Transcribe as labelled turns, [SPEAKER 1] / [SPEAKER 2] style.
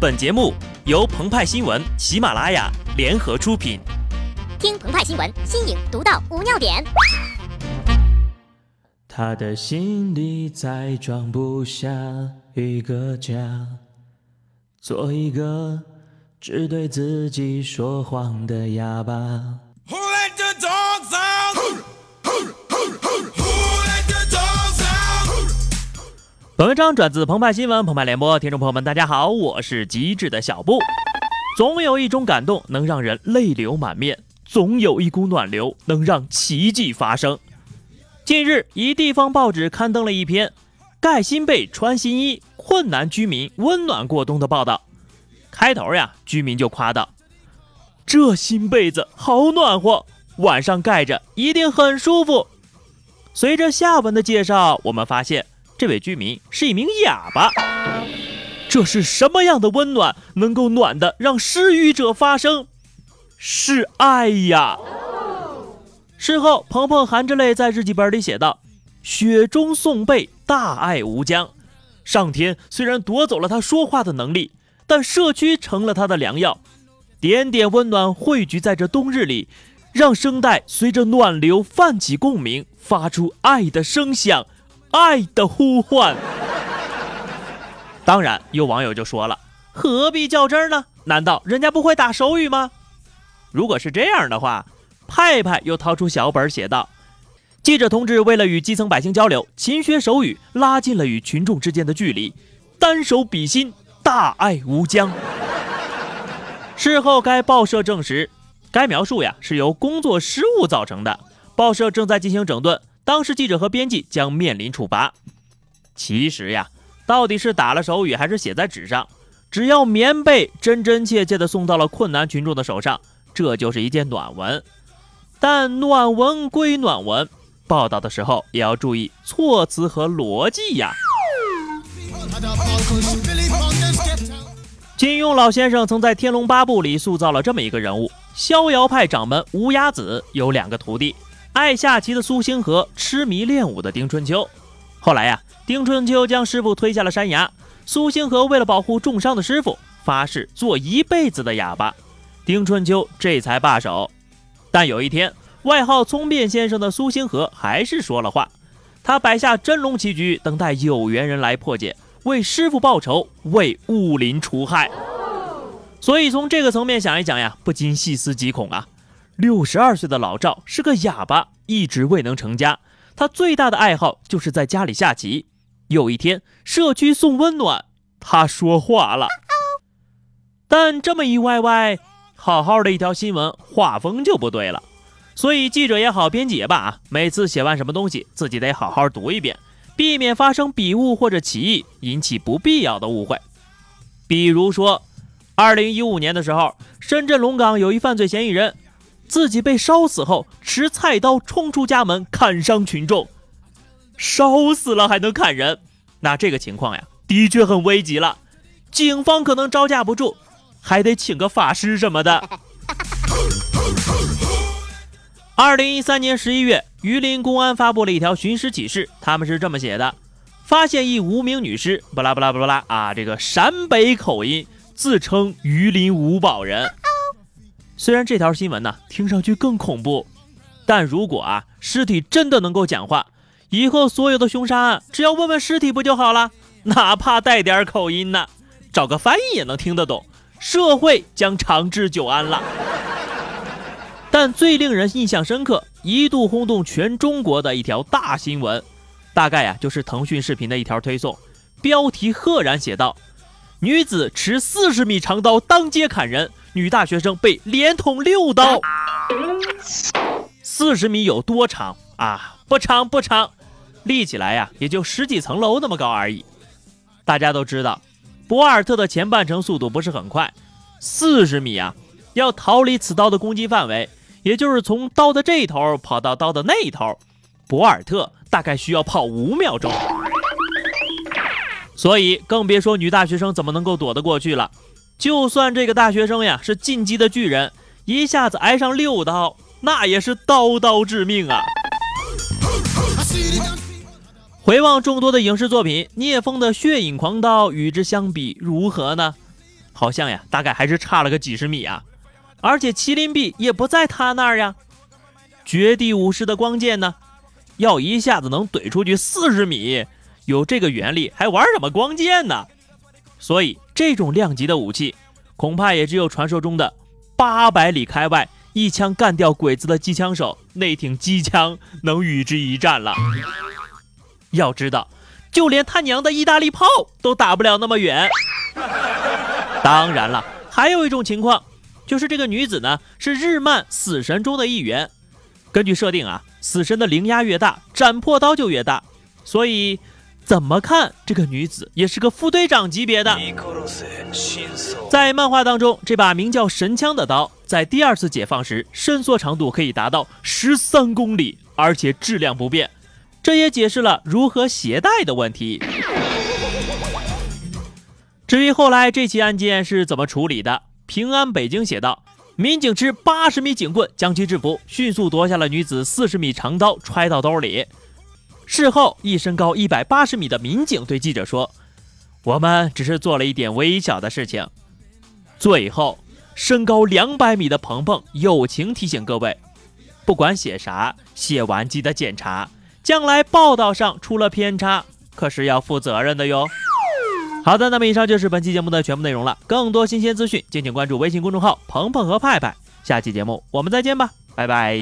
[SPEAKER 1] 本节目由澎湃新闻、喜马拉雅联合出品。
[SPEAKER 2] 听澎湃新闻，新颖独到，无尿点。
[SPEAKER 3] 他的心里再装不下一个家，做一个只对自己说谎的哑巴。
[SPEAKER 1] 本文章转自澎湃新闻、澎湃联播，听众朋友们，大家好，我是机智的小布。总有一种感动能让人泪流满面，总有一股暖流能让奇迹发生。近日，一地方报纸刊登了一篇“盖新被穿新衣，困难居民温暖过冬”的报道。开头呀，居民就夸道：“这新被子好暖和，晚上盖着一定很舒服。”随着下文的介绍，我们发现这位居民是一名哑巴。这是什么样的温暖，能够暖的让失语者发声？是爱呀！事后，鹏鹏含着泪在日记本里写道：“雪中送被，大爱无疆。上天虽然夺走了他说话的能力，但社区成了他的良药。点点温暖汇聚在这冬日里，让声带随着暖流泛起共鸣，发出爱的声响，爱的呼唤。”当然，有网友就说了：“何必较真儿呢？难道人家不会打手语吗？”如果是这样的话，派派又掏出小本写道：“记者同志为了与基层百姓交流，勤学手语，拉近了与群众之间的距离，单手比心，大爱无疆。”事后，该报社证实，该描述呀是由工作失误造成的，报社正在进行整顿，当时记者和编辑将面临处罚。其实呀，到底是打了手语还是写在纸上，只要棉被真真切切地送到了困难群众的手上，这就是一件暖文。但暖文归暖文，报道的时候也要注意措辞和逻辑呀。金庸老先生曾在《天龙八部》里塑造了这么一个人物：逍遥派掌门无崖子有两个徒弟，爱下棋的苏星河，痴迷练武的丁春秋。后来呀，丁春秋将师傅推下了山崖，苏星河为了保护重伤的师傅，发誓做一辈子的哑巴，丁春秋这才罢手。但有一天，外号聪辩先生的苏星河还是说了话，他摆下真龙棋局，等待有缘人来破解，为师傅报仇，为武林除害。所以从这个层面想一想呀，不禁细思极恐啊！六十二岁的老赵是个哑巴，一直未能成家。他最大的爱好就是在家里下棋。有一天，社区送温暖，他说话了。但这么一歪歪，好好的一条新闻，画风就不对了。所以记者也好，编辑也罢啊，每次写完什么东西，自己得好好读一遍，避免发生笔误或者歧义，引起不必要的误会。比如说，二零一五年的时候，深圳龙岗有一犯罪嫌疑人。自己被烧死后，持菜刀冲出家门砍伤群众，烧死了还能砍人，那这个情况呀，的确很危急了。警方可能招架不住，还得请个法师什么的。二零一三年十一月，榆林公安发布了一条寻尸启事，他们是这么写的：发现一无名女尸，巴拉巴拉巴拉啊，这个陕北口音，自称榆林五宝人。虽然这条新闻呢听上去更恐怖，但如果啊尸体真的能够讲话，以后所有的凶杀案只要问问尸体不就好了？哪怕带点口音呢，找个翻译也能听得懂，社会将长治久安了。但最令人印象深刻、一度轰动全中国的一条大新闻，大概呀就是腾讯视频的一条推送，标题赫然写道：“女子持四十米长刀当街砍人。”女大学生被连捅六刀，四十米有多长啊？不长不长，立起来呀，也就十几层楼那么高而已。大家都知道，博尔特的前半程速度不是很快，四十米啊，要逃离此刀的攻击范围，也就是从刀的这头跑到刀的那一头，博尔特大概需要跑五秒钟。所以更别说女大学生怎么能够躲得过去了。就算这个大学生呀是进击的巨人，一下子挨上六刀，那也是刀刀致命啊！回望众多的影视作品，聂风的《血影狂刀》与之相比如何呢？好像呀，大概还是差了个几十米啊。而且麒麟臂也不在他那儿呀。绝地武士的光剑呢，要一下子能怼出去四十米，有这个原理还玩什么光剑呢？所以这种量级的武器，恐怕也只有传说中的八百里开外一枪干掉鬼子的机枪手那挺机枪能与之一战了。要知道，就连他娘的意大利炮都打不了那么远。当然了，还有一种情况，就是这个女子呢是日漫死神中的一员。根据设定啊，死神的灵压越大，斩破刀就越大，所以。怎么看这个女子也是个副队长级别的。在漫画当中，这把名叫神枪的刀，在第二次解放时，伸缩长度可以达到十三公里，而且质量不变，这也解释了如何携带的问题。至于后来这起案件是怎么处理的，平安北京写道：民警持八十米警棍将其制服，迅速夺下了女子四十米长刀，揣到兜里。事后，一身高一百八十米的民警对记者说：“我们只是做了一点微小的事情。”最后，身高两百米的鹏鹏友情提醒各位：不管写啥，写完记得检查，将来报道上出了偏差，可是要负责任的哟。好的，那么以上就是本期节目的全部内容了。更多新鲜资讯，敬请关注微信公众号“鹏鹏和派派”。下期节目我们再见吧，拜拜。